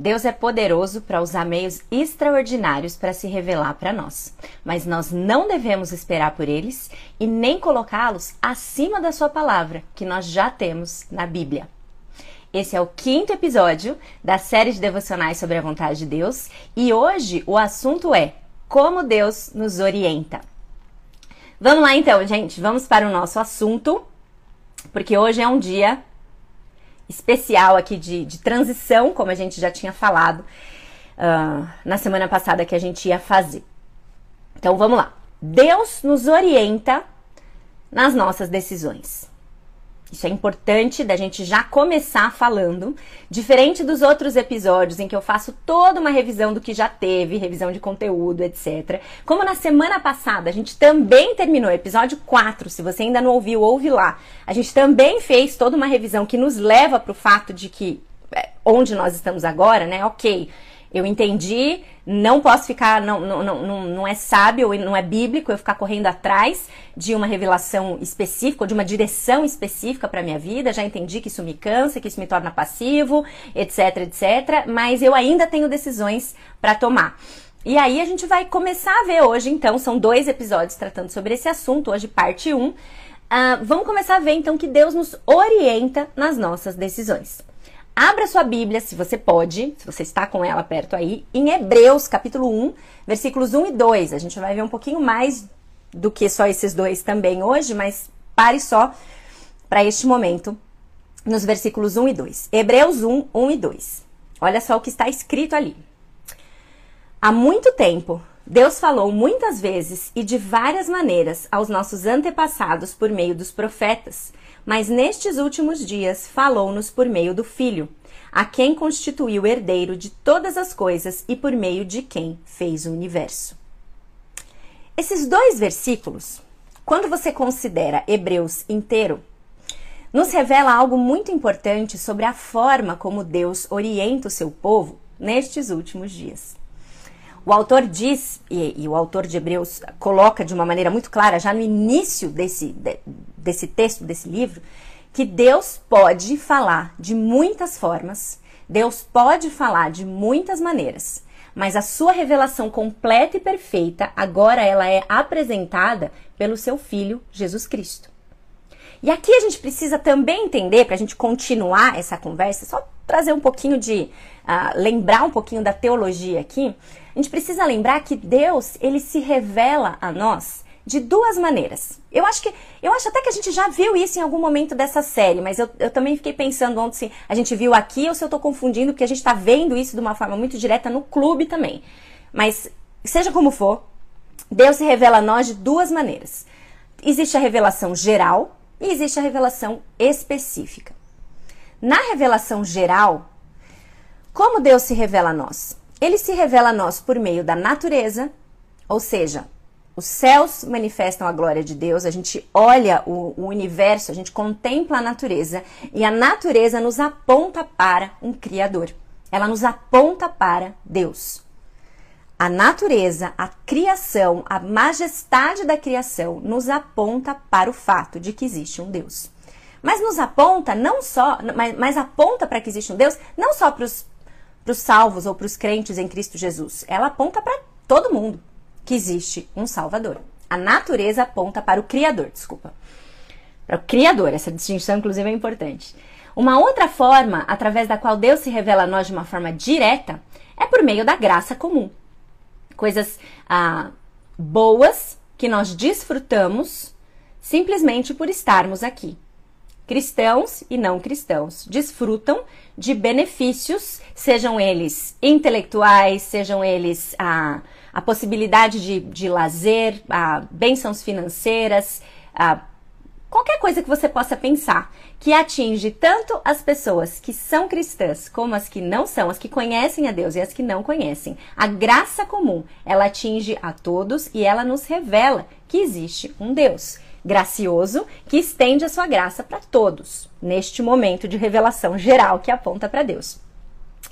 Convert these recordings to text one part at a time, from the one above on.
Deus é poderoso para usar meios extraordinários para se revelar para nós, mas nós não devemos esperar por eles e nem colocá-los acima da sua palavra, que nós já temos na Bíblia. Esse é o quinto episódio da série de devocionais sobre a vontade de Deus e hoje o assunto é como Deus nos orienta. Vamos lá então, gente, vamos para o nosso assunto, porque hoje é um dia especial aqui de, de transição, como a gente já tinha falado uh, na semana passada que a gente ia fazer. Então vamos lá. Deus nos orienta nas nossas decisões. Isso é importante da gente já começar falando, diferente dos outros episódios em que eu faço toda uma revisão do que já teve, revisão de conteúdo, etc. Como na semana passada a gente também terminou, episódio 4, se você ainda não ouviu, ouve lá. A gente também fez toda uma revisão que nos leva para o fato de que é, onde nós estamos agora, né? Ok, eu entendi, não posso ficar, não, não, não, não é sábio, não é bíblico eu ficar correndo atrás de uma revelação específica, de uma direção específica para minha vida. Já entendi que isso me cansa, que isso me torna passivo, etc, etc. Mas eu ainda tenho decisões para tomar. E aí a gente vai começar a ver hoje, então, são dois episódios tratando sobre esse assunto, hoje parte 1. Um. Uh, vamos começar a ver então que Deus nos orienta nas nossas decisões. Abra sua Bíblia, se você pode, se você está com ela perto aí, em Hebreus, capítulo 1, versículos 1 e 2. A gente vai ver um pouquinho mais do que só esses dois também hoje, mas pare só para este momento nos versículos 1 e 2. Hebreus 1, 1 e 2. Olha só o que está escrito ali. Há muito tempo, Deus falou muitas vezes e de várias maneiras aos nossos antepassados por meio dos profetas mas nestes últimos dias falou-nos por meio do Filho, a quem constituiu herdeiro de todas as coisas e por meio de quem fez o universo. Esses dois versículos, quando você considera Hebreus inteiro, nos revela algo muito importante sobre a forma como Deus orienta o seu povo nestes últimos dias. O autor diz, e, e, o autor de Hebreus coloca de uma maneira muito clara, já no início desse, de, desse texto, desse livro, que Deus pode falar de muitas formas, Deus pode falar de muitas maneiras, mas a sua revelação completa e perfeita agora ela é apresentada pelo seu filho Jesus Cristo. E aqui a gente precisa também entender, para a gente continuar essa conversa, só trazer um pouquinho de. Uh, lembrar um pouquinho da teologia aqui, a gente precisa lembrar que Deus, ele se revela a nós de duas maneiras. Eu acho que eu acho até que a gente já viu isso em algum momento dessa série, mas eu, eu também fiquei pensando ontem se a gente viu aqui ou se eu estou confundindo, porque a gente está vendo isso de uma forma muito direta no clube também. Mas seja como for, Deus se revela a nós de duas maneiras. Existe a revelação geral e existe a revelação específica. Na revelação geral, como Deus se revela a nós? Ele se revela a nós por meio da natureza, ou seja, os céus manifestam a glória de Deus, a gente olha o, o, universo, a gente contempla a natureza e a natureza nos aponta para um Criador. Ela nos aponta para Deus. A natureza, a criação, a majestade da criação nos aponta para o fato de que existe um Deus. Mas nos aponta não só, mas, mas aponta para que existe um Deus, não só para os salvos ou para os crentes em Cristo Jesus. Ela aponta para todo mundo que existe um Salvador. A natureza aponta para o Criador, desculpa. Para o Criador, essa distinção inclusive é importante. Uma outra forma através da qual Deus se revela a nós de uma forma direta é por meio da graça comum. Coisas ah, boas que nós desfrutamos simplesmente por estarmos aqui cristãos e não cristãos desfrutam de benefícios, sejam eles intelectuais, sejam eles a, a possibilidade de, de lazer, a bênçãos financeiras, a qualquer coisa que você possa pensar que atinge tanto as pessoas que são cristãs como as que não são, as que conhecem a Deus e as que não conhecem. A graça comum, ela atinge a todos e ela nos revela que existe um Deus gracioso que estende a sua graça para todos, neste momento de revelação geral que aponta para Deus.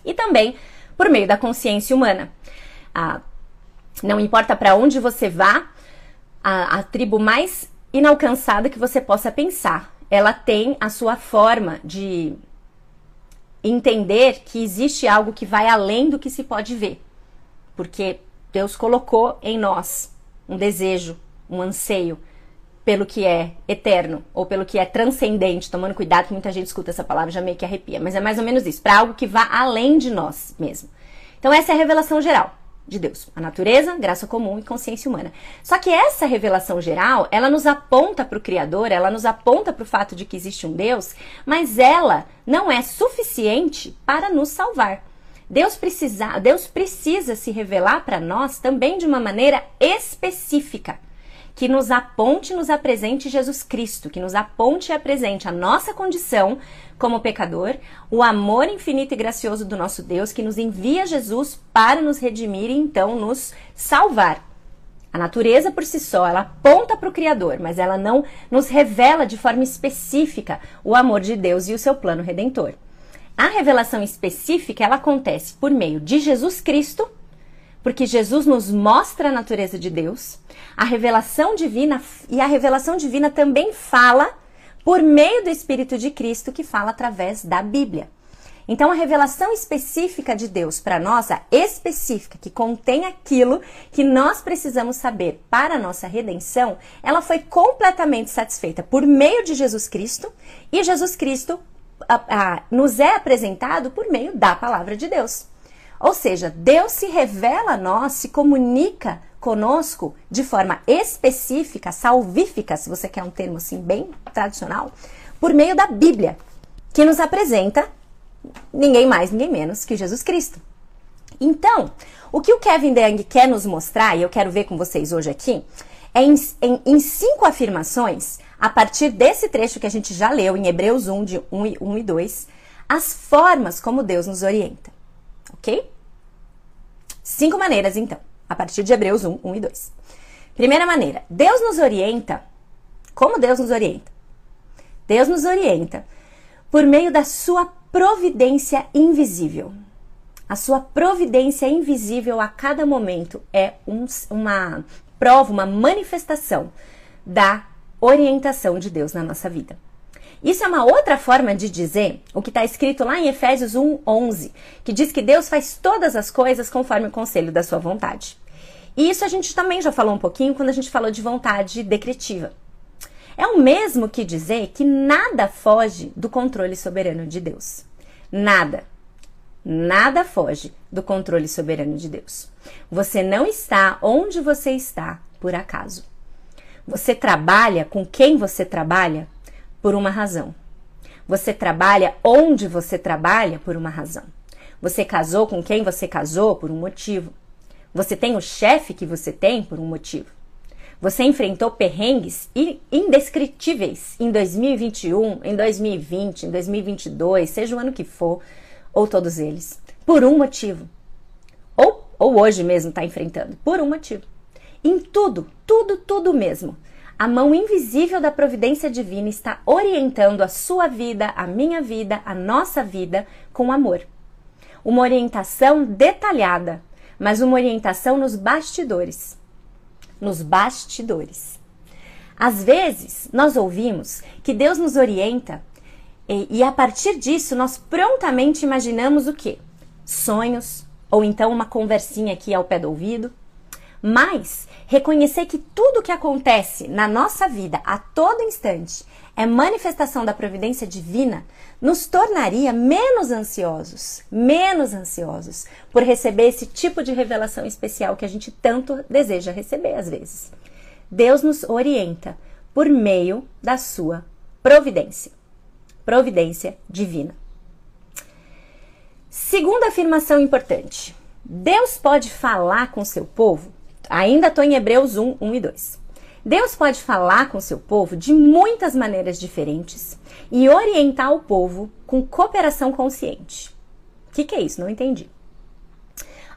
E também por meio da consciência humana. Ah, não importa para onde você vá, a, a tribo mais inalcançada que você possa pensar. Ela tem a sua forma de entender que existe algo que vai além do que se pode ver. Porque Deus colocou em nós um desejo, um anseio pelo que é eterno ou pelo que é transcendente, tomando cuidado que muita gente escuta essa palavra já meio que arrepia, mas é mais ou menos isso, para algo que vá além de nós mesmo. Então essa é a revelação geral de Deus, a natureza, graça comum e consciência humana. Só que essa revelação geral, ela nos aponta para o Criador, ela nos aponta para o fato de que existe um Deus, mas ela não é suficiente para nos salvar. Deus precisa, Deus precisa se revelar para nós também de uma maneira específica que nos aponte e nos apresente Jesus Cristo, que nos aponte e apresente a nossa condição como pecador, o amor infinito e gracioso do nosso Deus que nos envia Jesus para nos redimir e então nos salvar. A natureza por si só, ela aponta para o Criador, mas ela não nos revela de forma específica o amor de Deus e o seu plano redentor. A revelação específica, ela acontece por meio de Jesus Cristo, porque Jesus nos mostra a natureza de Deus, a revelação divina e a revelação divina também fala por meio do Espírito de Cristo que fala através da Bíblia. Então, a revelação específica de Deus para nós, a específica, que contém aquilo que nós precisamos saber para a nossa redenção, ela foi completamente satisfeita por meio de Jesus Cristo e Jesus Cristo a, a, nos é apresentado por meio da palavra de Deus. Ou seja, Deus se revela a nós, se comunica conosco de forma específica, salvífica, se você quer um termo assim bem tradicional, por meio da Bíblia, que nos apresenta ninguém mais, ninguém menos que Jesus Cristo. Então, o que o Kevin DeYoung quer nos mostrar, e eu quero ver com vocês hoje aqui, é em, em, em, cinco afirmações, a partir desse trecho que a gente já leu em Hebreus 1, de 1 e, 1 e 2, as formas como Deus nos orienta. Ok? Cinco maneiras, então a partir de Hebreus 1, 1 e 2. Primeira maneira, Deus nos orienta. Como Deus nos orienta? Deus nos orienta por meio da sua providência invisível. A sua providência invisível a cada momento é um, uma prova, uma manifestação da orientação de Deus na nossa vida. Isso é uma outra forma de dizer o que está escrito lá em Efésios 1:11, que diz que Deus faz todas as coisas conforme o conselho da sua vontade. E isso a gente também já falou um pouquinho quando a gente falou de vontade decretiva. É o mesmo que dizer que nada foge do controle soberano de Deus. Nada. Nada foge do controle soberano de Deus. Você não está onde você está por acaso. Você trabalha com quem você trabalha por uma razão. Você trabalha onde você trabalha por uma razão. Você casou com quem você casou por um motivo. Você tem o chefe que você tem por um motivo. Você enfrentou perrengues indescritíveis em 2021, em 2020, em 2022, seja o ano que for, ou todos eles, por um motivo. Ou, ou hoje mesmo está enfrentando, por um motivo. Em tudo, tudo, tudo mesmo. A mão invisível da providência divina está orientando a sua vida, a minha vida, a nossa vida com amor. Uma orientação detalhada, mas uma orientação nos bastidores. Nos bastidores. Às vezes, nós ouvimos que Deus nos orienta e, e a partir disso nós prontamente imaginamos o quê? Sonhos, ou então uma conversinha aqui ao pé do ouvido, mas reconhecer que tudo que acontece na nossa vida a todo instante é manifestação da providência divina, nos tornaria menos ansiosos, menos ansiosos por receber esse tipo de revelação especial que a gente tanto deseja receber às vezes. Deus nos orienta por meio da sua providência. Providência divina. Segunda afirmação importante. Deus pode falar com seu povo Ainda estou em Hebreus 1, 1 e 2. Deus pode falar com seu povo de muitas maneiras diferentes e orientar o povo com cooperação consciente. O que, que é isso? Não entendi.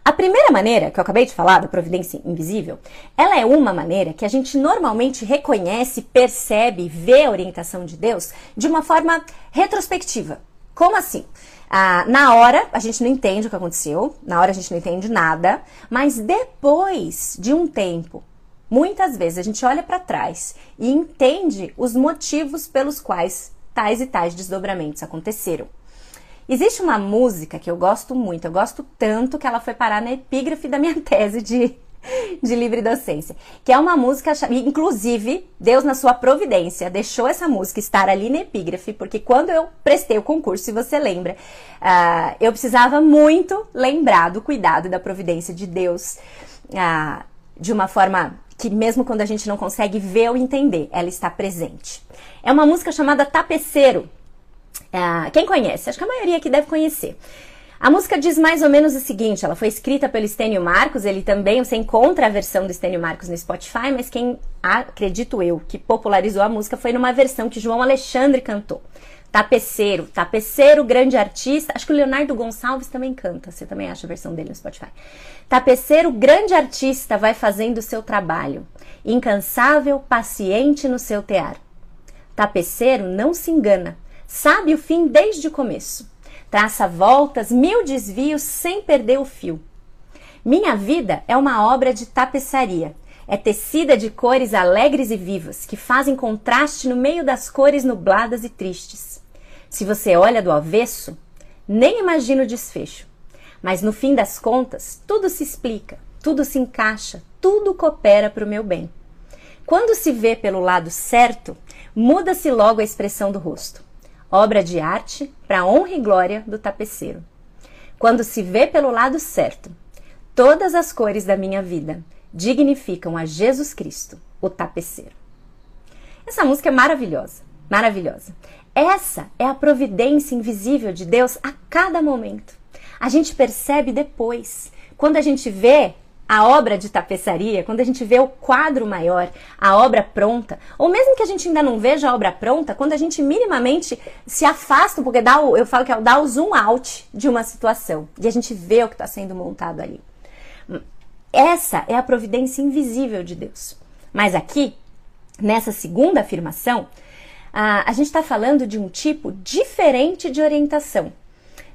A primeira maneira, que eu acabei de falar, da providência invisível, ela é uma maneira que a gente normalmente reconhece, percebe, vê a orientação de Deus de uma forma retrospectiva. Como assim? Ah, na hora, a gente não entende o que aconteceu, na hora a gente não entende nada, mas depois de um tempo, muitas vezes a gente olha para trás e entende os motivos pelos quais tais e tais desdobramentos aconteceram. Existe uma música que eu gosto muito, eu gosto tanto que ela foi parar na epígrafe da minha tese de, de livre docência, que é uma música, inclusive, Deus na sua providência deixou essa música estar ali na epígrafe, porque quando eu prestei o concurso, se você lembra, uh, eu precisava muito lembrar do cuidado da providência de Deus uh, de uma forma que mesmo quando a gente não consegue ver ou entender, ela está presente. É uma música chamada Tapeceiro, Uh, quem conhece? Acho que a maioria aqui deve conhecer. A música diz mais ou menos o seguinte: ela foi escrita pelo Estênio Marcos, ele também, você encontra a versão do Estênio Marcos no Spotify, mas quem, acredito eu, que popularizou a música foi numa versão que João Alexandre cantou. Tapeceiro, Tapeceiro, grande artista. Acho que o Leonardo Gonçalves também canta, você também acha a versão dele no Spotify. Tapeceiro, grande artista, vai fazendo o seu trabalho, incansável, paciente no seu tear. Tapeceiro não se engana, Sabe o fim desde o começo. Traça voltas, mil desvios sem perder o fio. Minha vida é uma obra de tapeçaria. É tecida de cores alegres e vivas, que fazem contraste no meio das cores nubladas e tristes. Se você olha do avesso, nem imagina o desfecho. Mas no fim das contas, tudo se explica, tudo se encaixa, tudo coopera para o meu bem. Quando se vê pelo lado certo, muda-se logo a expressão do rosto obra de arte para honra e glória do tapeceiro. Quando se vê pelo lado certo, todas as cores da minha vida dignificam a Jesus Cristo, o tapeceiro. Essa música é maravilhosa, maravilhosa. Essa é a providência invisível de Deus a cada momento. A gente percebe depois. Quando a gente vê a obra de tapeçaria, quando a gente vê o quadro maior, a obra pronta, ou mesmo que a gente ainda não veja a obra pronta, quando a gente minimamente se afasta, porque dá o, eu falo que é dar o zoom out de uma situação, e a gente vê o que está sendo montado ali. Essa é a providência invisível de Deus. Mas aqui, nessa segunda afirmação, a, a gente está falando de um tipo diferente de orientação.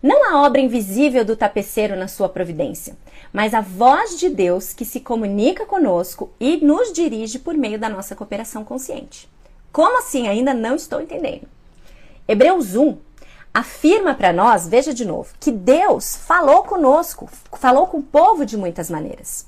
Não a obra invisível do tapeceiro na sua providência, mas a voz de Deus que se comunica conosco e nos dirige por meio da nossa cooperação consciente. Como assim? Ainda não estou entendendo. Hebreus 1 afirma para nós, veja de novo, que Deus falou conosco, falou com o povo de muitas maneiras.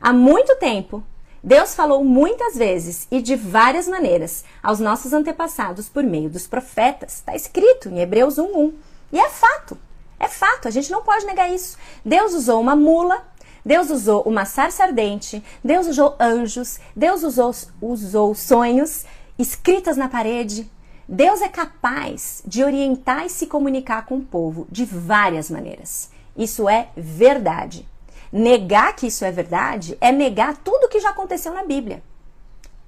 Há muito tempo, Deus falou muitas vezes e de várias maneiras aos nossos antepassados por meio dos profetas. Está escrito em Hebreus 1:1. E é fato. É fato, a gente não pode negar isso. Deus usou uma mula, Deus usou uma sarça ardente, Deus usou anjos, Deus usou, usou sonhos escritas na parede. Deus é capaz de orientar e se comunicar com o povo de várias maneiras. Isso é verdade. Negar que isso é verdade é negar tudo o que já aconteceu na Bíblia.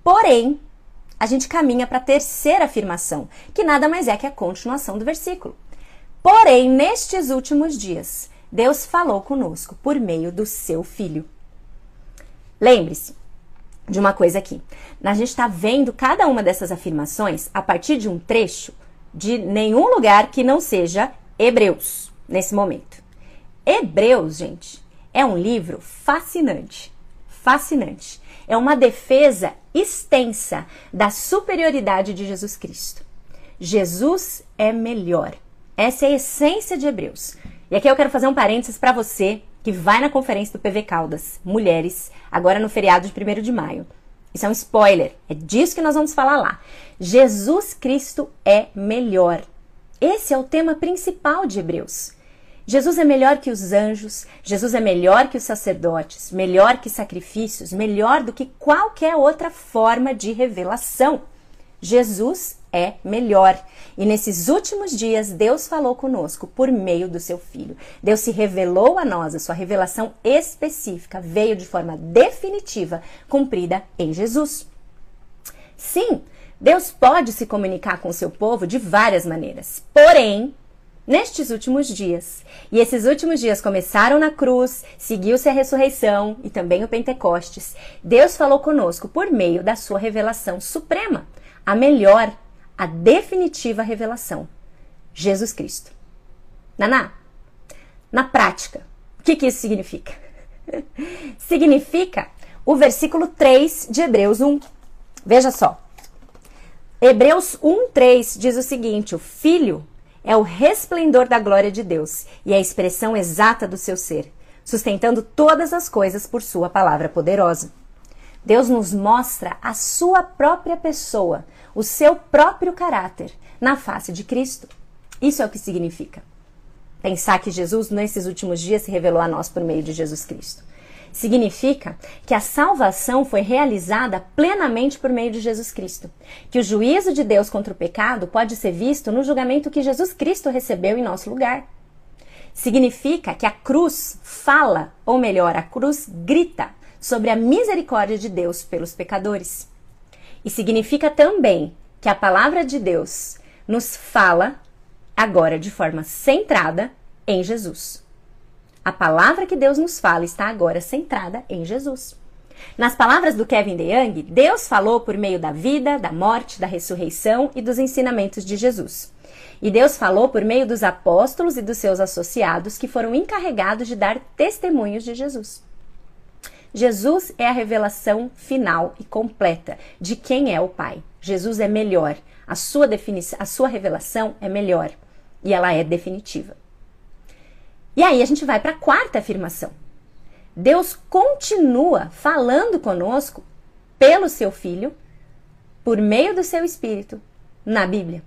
Porém, a gente caminha para a terceira afirmação, que nada mais é que a continuação do versículo. Porém, nestes últimos dias, Deus falou conosco por meio do seu filho. Lembre-se de uma coisa aqui. A gente está vendo cada uma dessas afirmações a partir de um trecho de nenhum lugar que não seja Hebreus, nesse momento. Hebreus, gente, é um livro fascinante. Fascinante. É uma defesa extensa da superioridade de Jesus Cristo. Jesus é melhor. Essa é a essência de Hebreus. E aqui eu quero fazer um parênteses para você que vai na conferência do PV Caldas, Mulheres, agora no feriado de 1 de maio. Isso é um spoiler, é disso que nós vamos falar lá. Jesus Cristo é melhor. Esse é o tema principal de Hebreus. Jesus é melhor que os anjos, Jesus é melhor que os sacerdotes, melhor que sacrifícios, melhor do que qualquer outra forma de revelação. Jesus é melhor. E nesses últimos dias, Deus falou conosco por meio do seu Filho. Deus se revelou a nós, a sua revelação específica veio de forma definitiva, cumprida em Jesus. Sim, Deus pode se comunicar com seu povo de várias maneiras. Porém, nestes últimos dias, e esses últimos dias começaram na cruz, seguiu-se a ressurreição e também o Pentecostes, Deus falou conosco por meio da sua revelação suprema, a melhor, a definitiva revelação: Jesus Cristo. Naná, na prática, o que, que isso significa? significa o versículo 3 de Hebreus 1. Veja só. Hebreus 1:3 diz o seguinte: o filho é o resplendor da glória de Deus e a expressão exata do seu ser, sustentando todas as coisas por sua palavra poderosa. Deus nos mostra a sua própria pessoa, o seu próprio caráter na face de Cristo. Isso é o que significa. Pensar que Jesus, nesses últimos dias, se revelou a nós por meio de Jesus Cristo. Significa que a salvação foi realizada plenamente por meio de Jesus Cristo. Que o juízo de Deus contra o pecado pode ser visto no julgamento que Jesus Cristo recebeu em nosso lugar. Significa que a cruz fala, ou melhor, a cruz grita sobre a misericórdia de Deus pelos pecadores. E significa também que a palavra de Deus nos fala agora de forma centrada em Jesus. A palavra que Deus nos fala está agora centrada em Jesus. Nas palavras do Kevin DeYoung, Deus falou por meio da vida, da morte, da ressurreição e dos ensinamentos de Jesus. E Deus falou por meio dos apóstolos e dos seus associados que foram encarregados de dar testemunhos de Jesus. Jesus é a revelação final e completa de quem é o Pai. Jesus é melhor. A sua definição, a sua revelação é melhor e ela é definitiva. E aí a gente vai para a quarta afirmação. Deus continua falando conosco pelo seu Filho, por meio do seu Espírito, na Bíblia.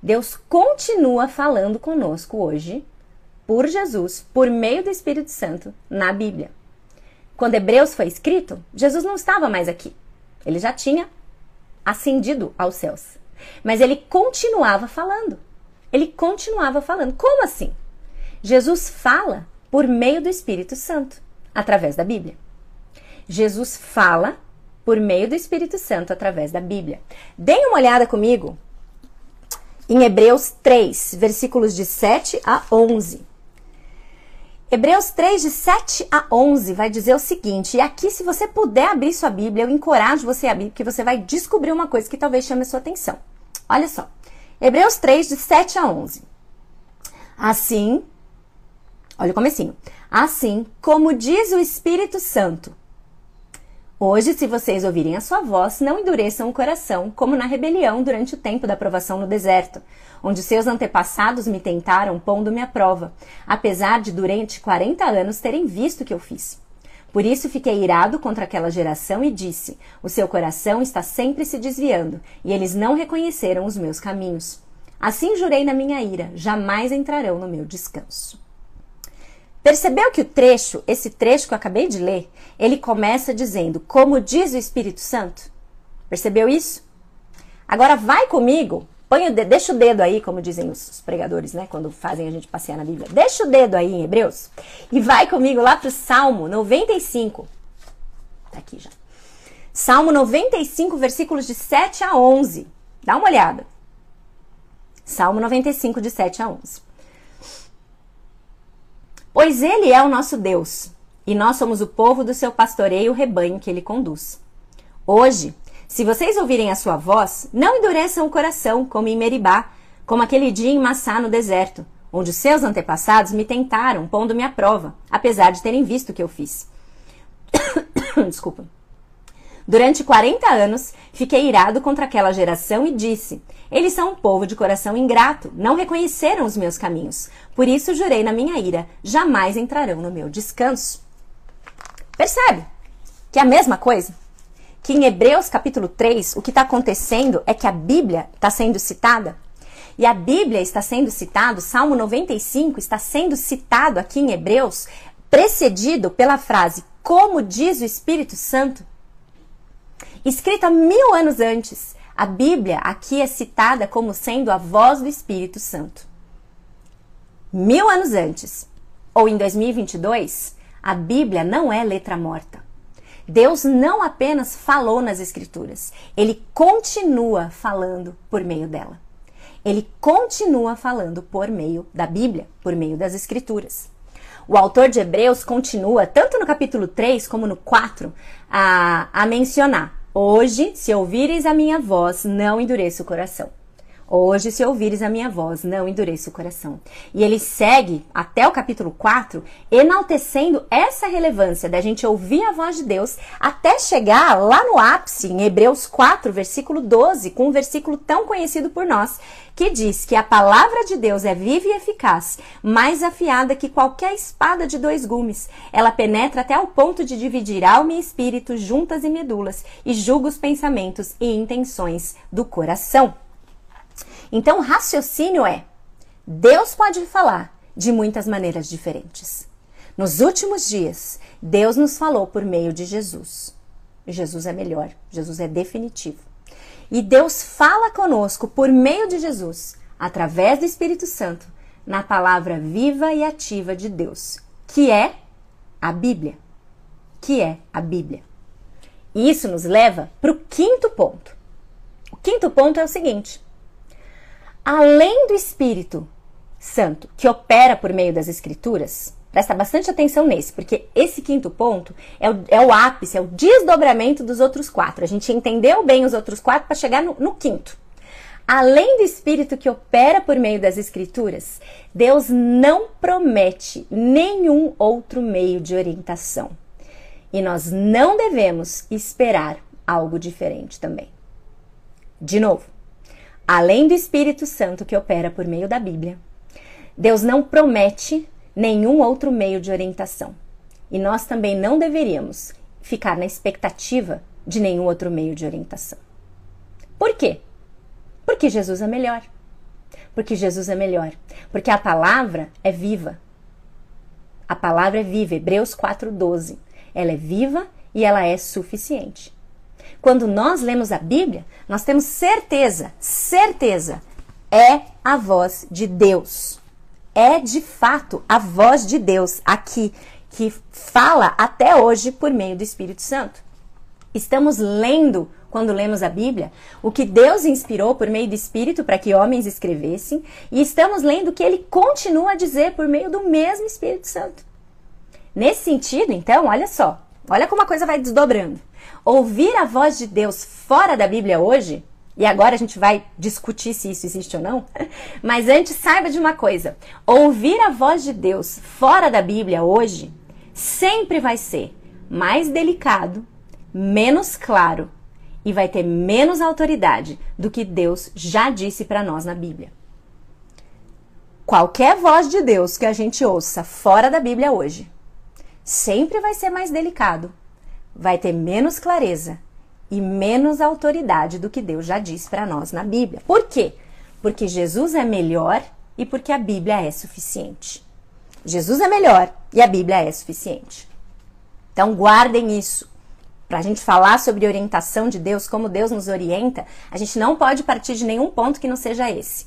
Deus continua falando conosco hoje, por Jesus, por meio do Espírito Santo, na Bíblia. Quando Hebreus foi escrito, Jesus não estava mais aqui. Ele já tinha ascendido aos céus. Mas ele continuava falando. Ele continuava falando. Como assim? Jesus fala por meio do Espírito Santo, através da Bíblia. Jesus fala por meio do Espírito Santo através da Bíblia. Deem uma olhada comigo em Hebreus 3, versículos de 7 a 11. Hebreus 3, de 7 a 11, vai dizer o seguinte, e aqui, se você puder abrir sua Bíblia, eu encorajo você a abrir, porque você vai descobrir uma coisa que talvez chame a sua atenção. Olha só, Hebreus 3, de 7 a 11. Assim, Olha o comecinho. Assim como diz o Espírito Santo. Hoje, se vocês ouvirem a sua voz, não endureçam o coração, como na rebelião durante o tempo da provação no deserto, onde seus antepassados me tentaram pondo-me à prova, apesar de durante 40 anos terem visto o que eu fiz. Por isso fiquei irado contra aquela geração e disse: O seu coração está sempre se desviando, e eles não reconheceram os meus caminhos. Assim jurei na minha ira: jamais entrarão no meu descanso. Percebeu que o trecho, esse trecho que eu acabei de ler, ele começa dizendo, como diz o Espírito Santo? Percebeu isso? Agora vai comigo, põe o dedo, deixa o dedo aí, como dizem os pregadores, né, quando fazem a gente passear na Bíblia. Deixa o dedo aí em Hebreus e vai comigo lá para o Salmo 95. Tá aqui já. Salmo 95, versículos de 7 a 11. Dá uma olhada. Salmo 95, de 7 a 11. Pois ele é o nosso Deus, e nós somos o povo do seu pastoreio, o rebanho que ele conduz. Hoje, se vocês ouvirem a sua voz, não endureçam o coração, como em Meribá, como aquele dia em Massá no deserto, onde seus antepassados me tentaram, pondo-me à prova, apesar de terem visto o que eu fiz. Desculpa. Durante 40 anos, fiquei irado contra aquela geração e disse: Eles são um povo de coração ingrato, não reconheceram os meus caminhos. Por isso jurei na minha ira: jamais entrarão no meu descanso. Percebe que é a mesma coisa? Que em Hebreus capítulo 3, o que está acontecendo é que a Bíblia está sendo citada. E a Bíblia está sendo citado, Salmo 95 está sendo citado aqui em Hebreus, precedido pela frase: Como diz o Espírito Santo? Escrita mil anos antes, a Bíblia aqui é citada como sendo a voz do Espírito Santo. Mil anos antes, ou em 2022, a Bíblia não é letra morta. Deus não apenas falou nas Escrituras, ele continua falando por meio dela. Ele continua falando por meio da Bíblia, por meio das Escrituras. O autor de Hebreus continua, tanto no capítulo 3 como no 4, a, a mencionar: Hoje, se ouvires a minha voz, não endureça o coração. Hoje, se ouvires a minha voz, não endureça o coração. E ele segue até o capítulo 4, enaltecendo essa relevância da gente ouvir a voz de Deus, até chegar lá no ápice, em Hebreus 4, versículo 12, com um versículo tão conhecido por nós, que diz que a palavra de Deus é viva e eficaz, mais afiada que qualquer espada de dois gumes. Ela penetra até o ponto de dividir alma e espírito, juntas e medulas, e julga os pensamentos e intenções do coração. Então, o raciocínio é: Deus pode falar de muitas maneiras diferentes. Nos últimos dias, Deus nos falou por meio de Jesus. Jesus é melhor, Jesus é definitivo. E Deus fala conosco por meio de Jesus, através do Espírito Santo, na palavra viva e ativa de Deus, que é a Bíblia. Que é a Bíblia. E isso nos leva para o quinto ponto. O quinto ponto é o seguinte: além do Espírito Santo, que opera por meio das Escrituras, presta bastante atenção nesse, porque esse quinto ponto é o, é o ápice, é o desdobramento dos outros quatro. A gente entendeu bem os outros quatro para chegar no, no quinto. Além do Espírito que opera por meio das Escrituras, Deus não promete nenhum outro meio de orientação. E nós não devemos esperar algo diferente também. De novo, além do Espírito Santo que opera por meio da Bíblia, Deus não promete nenhum outro meio de orientação. E nós também não deveríamos ficar na expectativa de nenhum outro meio de orientação. Por quê? Porque Jesus é melhor. Porque Jesus é melhor. Porque a palavra é viva. A palavra é viva, Hebreus 4:12. Ela é viva e ela é suficiente. Quando nós lemos a Bíblia, nós temos certeza, certeza, é a voz de Deus. É de fato a voz de Deus aqui, que fala até hoje por meio do Espírito Santo. Estamos lendo, quando lemos a Bíblia, o que Deus inspirou por meio do Espírito para que homens escrevessem, e estamos lendo o que ele continua a dizer por meio do mesmo Espírito Santo. Nesse sentido, então, olha só, olha como a coisa vai desdobrando. Ouvir a voz de Deus fora da Bíblia hoje, e agora a gente vai discutir se isso existe ou não, mas antes saiba de uma coisa: ouvir a voz de Deus fora da Bíblia hoje sempre vai ser mais delicado, menos claro e vai ter menos autoridade do que Deus já disse para nós na Bíblia. Qualquer voz de Deus que a gente ouça fora da Bíblia hoje sempre vai ser mais delicado, vai ter menos clareza e menos autoridade do que Deus já disse para nós na Bíblia. Por quê? Porque Jesus é melhor e porque a Bíblia é suficiente. Jesus é melhor e a Bíblia é suficiente. Então guardem isso. Para a gente falar sobre orientação de Deus, como Deus nos orienta, a gente não pode partir de nenhum ponto que não seja esse.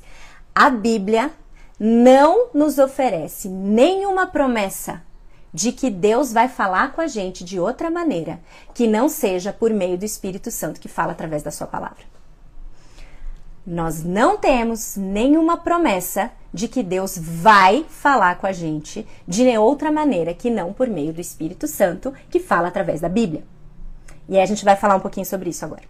A Bíblia não nos oferece nenhuma promessa de que Deus vai falar com a gente de outra maneira, que não seja por meio do Espírito Santo que fala através da Sua palavra. Nós não temos nenhuma promessa de que Deus vai falar com a gente de outra maneira que não por meio do Espírito Santo que fala através da Bíblia. E aí a gente vai falar um pouquinho sobre isso agora.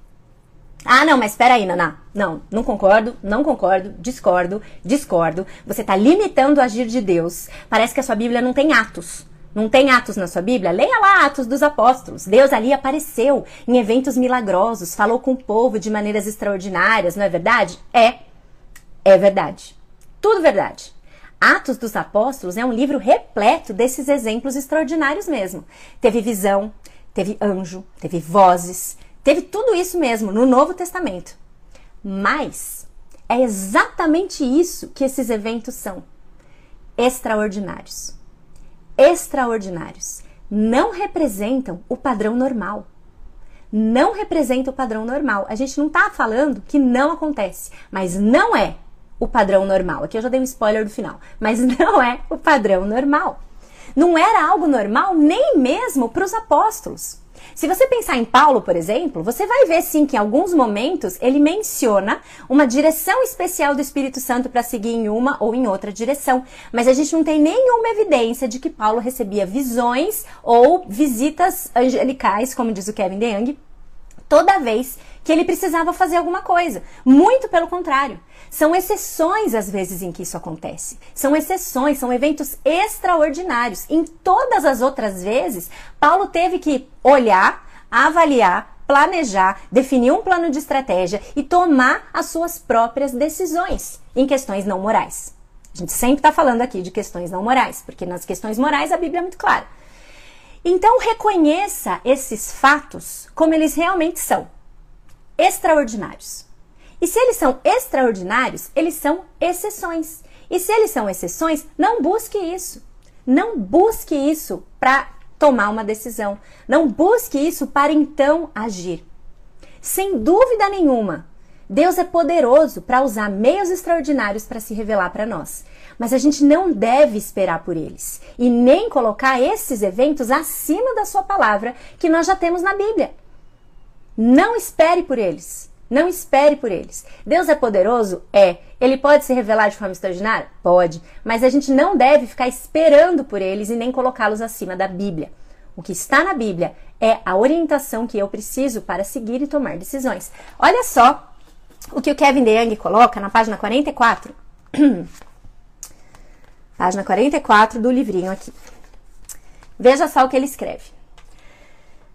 Ah, não, mas espera aí, Naná. Não, não concordo, não concordo, discordo, discordo. Você está limitando o agir de Deus. Parece que a sua Bíblia não tem atos. Não tem Atos na sua Bíblia? Leia lá Atos dos Apóstolos. Deus ali apareceu em eventos milagrosos, falou com o povo de maneiras extraordinárias, não é verdade? É. É verdade. Tudo verdade. Atos dos Apóstolos é um livro repleto desses exemplos extraordinários mesmo. Teve visão, teve anjo, teve vozes, teve tudo isso mesmo no Novo Testamento. Mas é exatamente isso que esses eventos são: extraordinários extraordinários. Não representam o padrão normal. Não representa o padrão normal. A gente não está falando que não acontece, mas não é o padrão normal. Aqui eu já dei um spoiler do final, mas não é o padrão normal. Não era algo normal nem mesmo para os apóstolos. Se você pensar em Paulo, por exemplo, você vai ver sim que em alguns momentos ele menciona uma direção especial do Espírito Santo para seguir em uma ou em outra direção, mas a gente não tem nenhuma evidência de que Paulo recebia visões ou visitas angelicais, como diz o Kevin DeYoung, toda vez que ele precisava fazer alguma coisa. Muito pelo contrário. São exceções às vezes em que isso acontece. São exceções, são eventos extraordinários. Em todas as outras vezes, Paulo teve que olhar, avaliar, planejar, definir um plano de estratégia e tomar as suas próprias decisões em questões não morais. A gente sempre está falando aqui de questões não morais, porque nas questões morais a Bíblia é muito clara. Então reconheça esses fatos como eles realmente são extraordinários. E se eles são extraordinários, eles são exceções. E se eles são exceções, não busque isso. Não busque isso para tomar uma decisão. Não busque isso para então agir. Sem dúvida nenhuma, Deus é poderoso para usar meios extraordinários para se revelar para nós. Mas a gente não deve esperar por eles e nem colocar esses eventos acima da sua palavra que nós já temos na Bíblia. Não espere por eles. Não espere por eles. Deus é poderoso? É. Ele pode se revelar de forma extraordinária? Pode. Mas a gente não deve ficar esperando por eles e nem colocá-los acima da Bíblia. O que está na Bíblia é a orientação que eu preciso para seguir e tomar decisões. Olha só o que o Kevin DeYoung coloca na página 44. página 44 do livrinho aqui. Veja só o que ele escreve.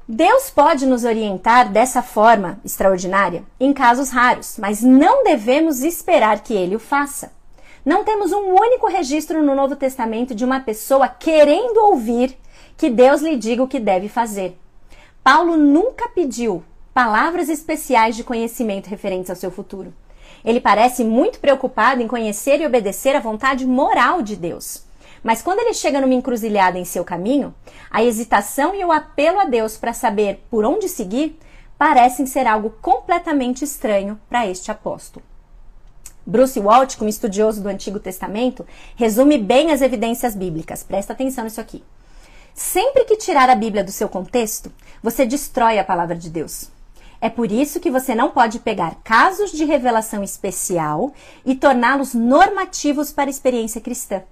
Deus pode nos orientar dessa forma extraordinária em casos raros, mas não devemos esperar que ele o faça. Não temos um único registro no Novo Testamento de uma pessoa querendo ouvir que Deus lhe diga o que deve fazer. Paulo nunca pediu palavras especiais de conhecimento referentes ao seu futuro. Ele parece muito preocupado em conhecer e obedecer à vontade moral de Deus. Mas quando ele chega numa encruzilhada em seu caminho, a hesitação e o apelo a Deus para saber por onde seguir parecem ser algo completamente estranho para este apóstolo. Bruce Walsh, como estudioso do Antigo Testamento, resume bem as evidências bíblicas. Presta atenção nisso aqui. Sempre que tirar a Bíblia do seu contexto, você destrói a palavra de Deus. É por isso que você não pode pegar casos de revelação especial e torná-los normativos para a experiência cristã.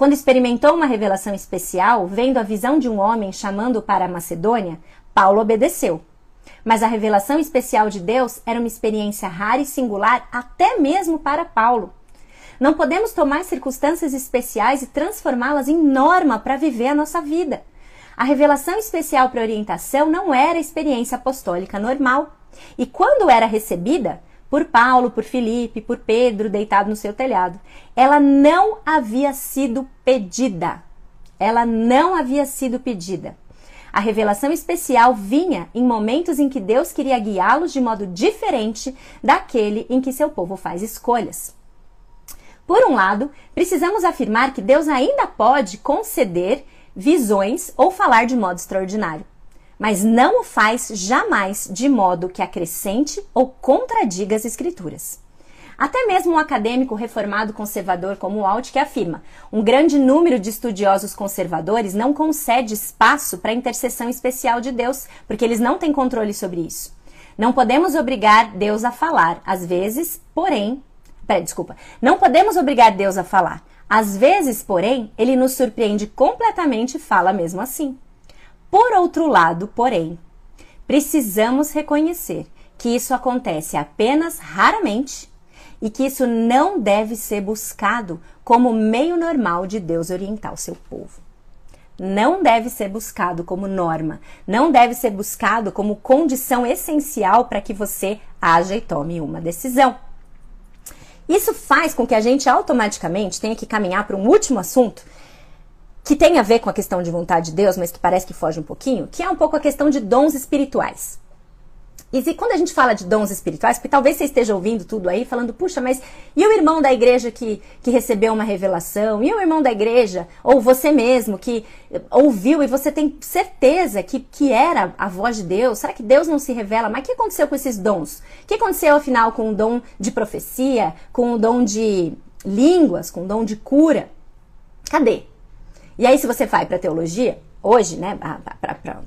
Quando experimentou uma revelação especial, vendo a visão de um homem chamando para a Macedônia, Paulo obedeceu. Mas a revelação especial de Deus era uma experiência rara e singular até mesmo para Paulo. Não podemos tomar circunstâncias especiais e transformá-las em norma para viver a nossa vida. A revelação especial para orientação não era experiência apostólica normal. E quando era recebida, por Paulo, por Felipe, por Pedro, deitado no seu telhado. Ela não havia sido pedida. Ela não havia sido pedida. A revelação especial vinha em momentos em que Deus queria guiá-los de modo diferente daquele em que seu povo faz escolhas. Por um lado, precisamos afirmar que Deus ainda pode conceder visões ou falar de modo extraordinário mas não o faz jamais de modo que acrescente ou contradiga as escrituras. Até mesmo um acadêmico reformado conservador como Walt que afirma: um grande número de estudiosos conservadores não concede espaço para a intercessão especial de Deus, porque eles não têm controle sobre isso. Não podemos obrigar Deus a falar, às vezes, porém, pera, desculpa, não podemos obrigar Deus a falar. Às vezes, porém, ele nos surpreende completamente e fala mesmo assim. Por outro lado, porém, precisamos reconhecer que isso acontece apenas raramente e que isso não deve ser buscado como meio normal de Deus orientar o seu povo. Não deve ser buscado como norma, não deve ser buscado como condição essencial para que você haja e tome uma decisão. Isso faz com que a gente automaticamente tenha que caminhar para um último assunto que tem a ver com a questão de vontade de Deus, mas que parece que foge um pouquinho, que é um pouco a questão de dons espirituais. E quando a gente fala de dons espirituais, porque talvez você esteja ouvindo tudo aí, falando, puxa, mas e o irmão da igreja que, que recebeu uma revelação? E o irmão da igreja? Ou você mesmo que ouviu e você tem certeza que, que era a voz de Deus? Será que Deus não se revela? Mas o que aconteceu com esses dons? O que aconteceu, afinal, com o dom de profecia, com o dom de línguas, com o dom de cura? Cadê? E aí, se você vai para teologia, hoje, né, para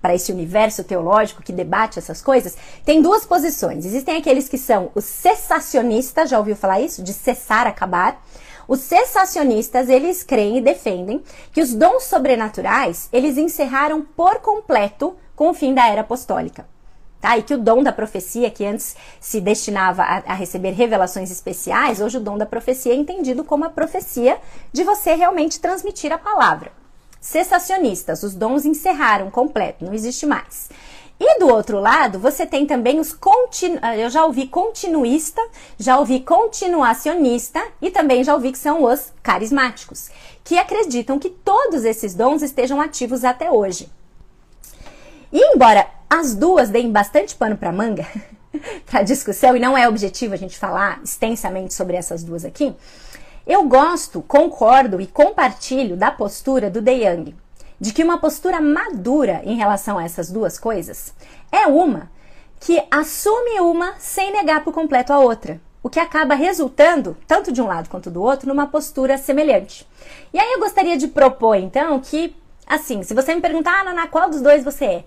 para esse universo teológico que debate essas coisas, tem duas posições. Existem aqueles que são os cessacionistas, já ouviu falar isso? De cessar, acabar. Os cessacionistas, eles creem e defendem que os dons sobrenaturais, eles encerraram por completo com o fim da era apostólica. Tá? E que o dom da profecia, que antes se destinava a, a, receber revelações especiais, hoje o dom da profecia é entendido como a profecia de você realmente transmitir a palavra. Cessacionistas, os dons encerraram completo, não existe mais. E do outro lado, você tem também os continu... Ah, eu já ouvi continuista, já ouvi continuacionista e também já ouvi que são os carismáticos, que acreditam que todos esses dons estejam ativos até hoje. E embora as duas deem bastante pano para manga para discussão, e não é objetivo a gente falar extensamente sobre essas duas aqui, eu gosto, concordo e compartilho da postura do De Young, de que uma postura madura em relação a essas duas coisas é uma que assume uma sem negar por completo a outra, o que acaba resultando, tanto de um lado quanto do outro, numa postura semelhante. E aí eu gostaria de propor, então, que, assim, se você me perguntar, ah, Naná, qual dos dois você é?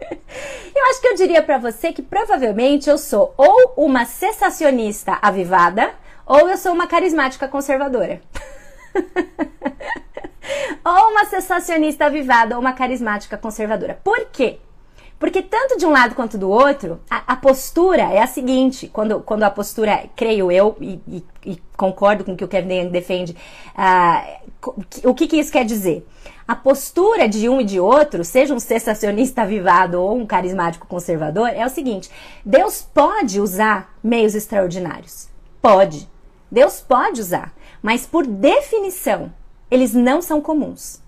Eu acho que eu diria para você que provavelmente eu sou ou uma cessacionista avivada ou eu sou uma carismática conservadora. ou uma cessacionista avivada ou uma carismática conservadora. Por quê? Porque tanto de um lado quanto do outro, a, a postura é a seguinte: quando, quando a postura, creio eu, e, e, e concordo com o que o Kevin defende, uh, o que, que isso quer dizer? A postura de um e de outro, seja um sensacionista avivado ou um carismático conservador, é o seguinte: Deus pode usar meios extraordinários. Pode. Deus pode usar. Mas por definição, eles não são comuns.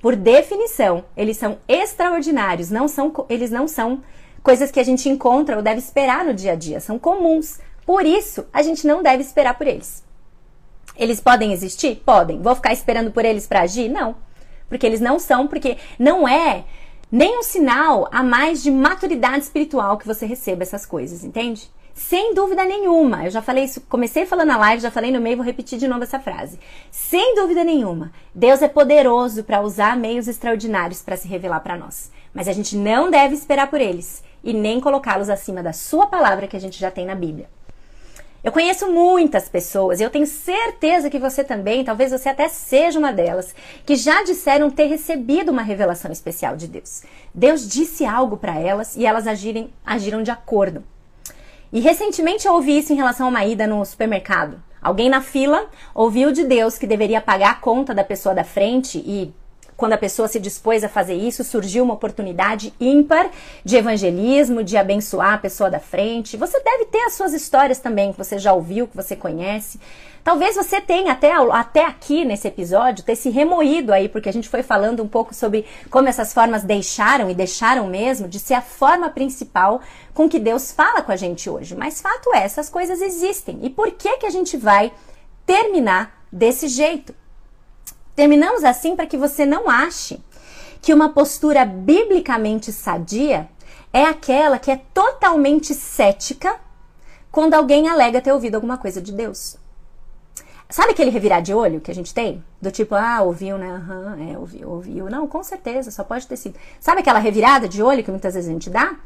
Por definição, eles são extraordinários, não são, eles não são coisas que a gente encontra ou deve esperar no dia a dia, são comuns. Por isso, a gente não deve esperar por eles. Eles podem existir? Podem. Vou ficar esperando por eles para agir? Não. Porque eles não são, porque não é nem um sinal a mais de maturidade espiritual que você receba essas coisas, entende? Sem dúvida nenhuma, eu já falei isso, comecei falando na live, já falei no meio, vou repetir de novo essa frase. Sem dúvida nenhuma, Deus é poderoso para usar meios extraordinários para se revelar para nós. Mas a gente não deve esperar por eles e nem colocá-los acima da sua palavra que a gente já tem na Bíblia. Eu conheço muitas pessoas, eu tenho certeza que você também, talvez você até seja uma delas, que já disseram ter recebido uma revelação especial de Deus. Deus disse algo para elas e elas agirem, agiram de acordo. E recentemente eu ouvi isso em relação a uma ida no supermercado. Alguém na fila ouviu de Deus que deveria pagar a conta da pessoa da frente e quando a pessoa se dispôs a fazer isso, surgiu uma oportunidade ímpar de evangelismo, de abençoar a pessoa da frente. Você deve ter as suas histórias também, que você já ouviu, que você conhece. Talvez você tenha até, até aqui nesse episódio ter se remoído aí, porque a gente foi falando um pouco sobre como essas formas deixaram e deixaram mesmo de ser a forma principal com que Deus fala com a gente hoje. Mas fato é, essas coisas existem. E por que que a gente vai terminar desse jeito? Terminamos assim para que você não ache que uma postura biblicamente sadia é aquela que é totalmente cética quando alguém alega ter ouvido alguma coisa de Deus. Sabe aquele revirar de olho que a gente tem? Do tipo, ah, ouviu, né? Aham, uhum, é, ouviu, ouviu. Não, com certeza, só pode ter sido. Sabe aquela revirada de olho que muitas vezes a gente dá?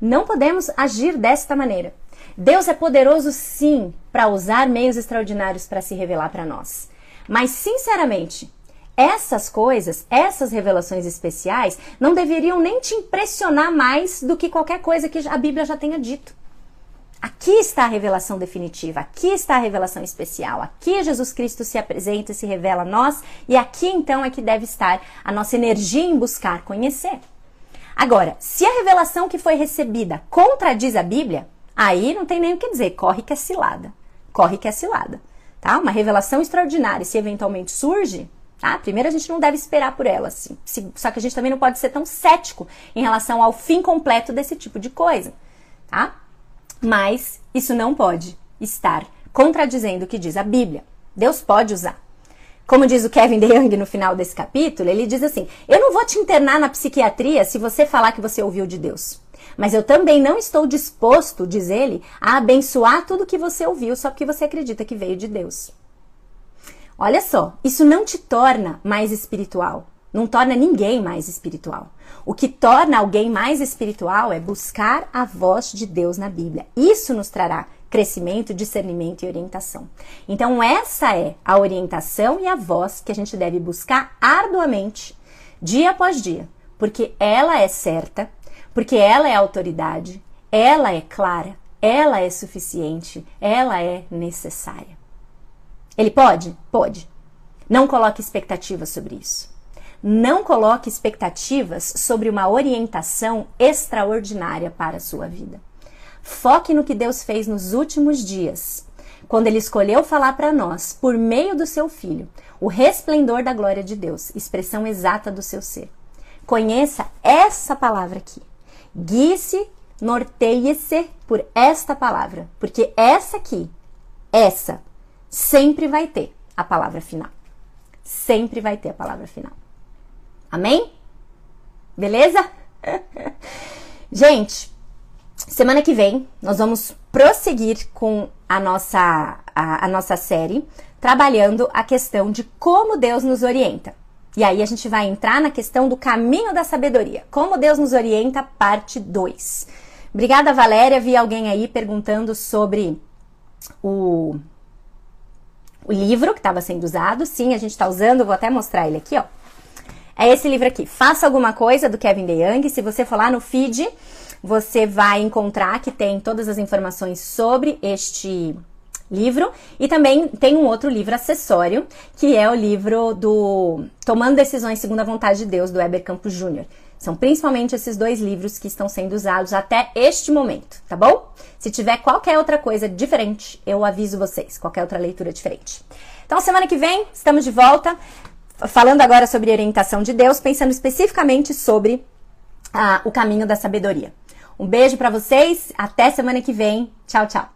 Não podemos agir desta maneira. Deus é poderoso sim para usar meios extraordinários para se revelar para nós. Mas, sinceramente, essas coisas, essas revelações especiais, não deveriam nem te impressionar mais do que qualquer coisa que a Bíblia já tenha dito. Aqui está a revelação definitiva, aqui está a revelação especial, aqui Jesus Cristo se apresenta e se revela a nós, e aqui então é que deve estar a nossa energia em buscar conhecer. Agora, se a revelação que foi recebida contradiz a Bíblia, aí não tem nem o que dizer, corre que é cilada. Corre que é cilada. Tá? Uma revelação extraordinária, se eventualmente surge, Tá? Primeiro, a gente não deve esperar por ela, assim. só que a gente também não pode ser tão cético em relação ao fim completo desse tipo de coisa, tá? Mas isso não pode estar contradizendo o que diz a Bíblia. Deus pode usar. Como diz o Kevin DeYoung no final desse capítulo, ele diz assim: Eu não vou te internar na psiquiatria se você falar que você ouviu de Deus. Mas eu também não estou disposto, diz ele, a abençoar tudo que você ouviu só porque você acredita que veio de Deus. Olha só, isso não te torna mais espiritual, não torna ninguém mais espiritual. O que torna alguém mais espiritual é buscar a voz de Deus na Bíblia. Isso nos trará crescimento, discernimento e orientação. Então, essa é a orientação e a voz que a gente deve buscar arduamente, dia após dia, porque ela é certa, porque ela é autoridade, ela é clara, ela é suficiente, ela é necessária. Ele pode? Pode. Não coloque expectativas sobre isso. Não coloque expectativas sobre uma orientação extraordinária para a sua vida. Foque no que Deus fez nos últimos dias, quando Ele escolheu falar para nós, por meio do seu Filho, o resplendor da glória de Deus, expressão exata do seu ser. Conheça essa palavra aqui. Guie-se, norteie-se por esta palavra, porque essa aqui, essa, sempre vai ter a palavra final. Sempre vai ter a palavra final. Amém? Beleza? Gente, Semana que vem nós vamos prosseguir com a nossa, a, a, nossa série, trabalhando a questão de como Deus nos orienta. E aí a gente vai entrar na questão do caminho da sabedoria. Como Deus nos orienta, parte 2. Obrigada, Valéria. Vi alguém aí perguntando sobre o, o livro que estava sendo usado. Sim, a gente está usando, vou até mostrar ele aqui, ó. É esse livro aqui, Faça Alguma Coisa, do Kevin DeYoung. Se você for lá no feed, você vai encontrar que tem todas as informações sobre este livro e também tem um outro livro acessório, que é o livro do Tomando Decisões Segundo a Vontade de Deus, do Weber Campos Jr. São principalmente esses dois livros que estão sendo usados até este momento, tá bom? Se tiver qualquer outra coisa diferente, eu aviso vocês, qualquer outra leitura diferente. Então, semana que vem, estamos de volta, falando agora sobre orientação de Deus, pensando especificamente sobre ah, o caminho da sabedoria. Um beijo para vocês, até semana que vem. Tchau, tchau.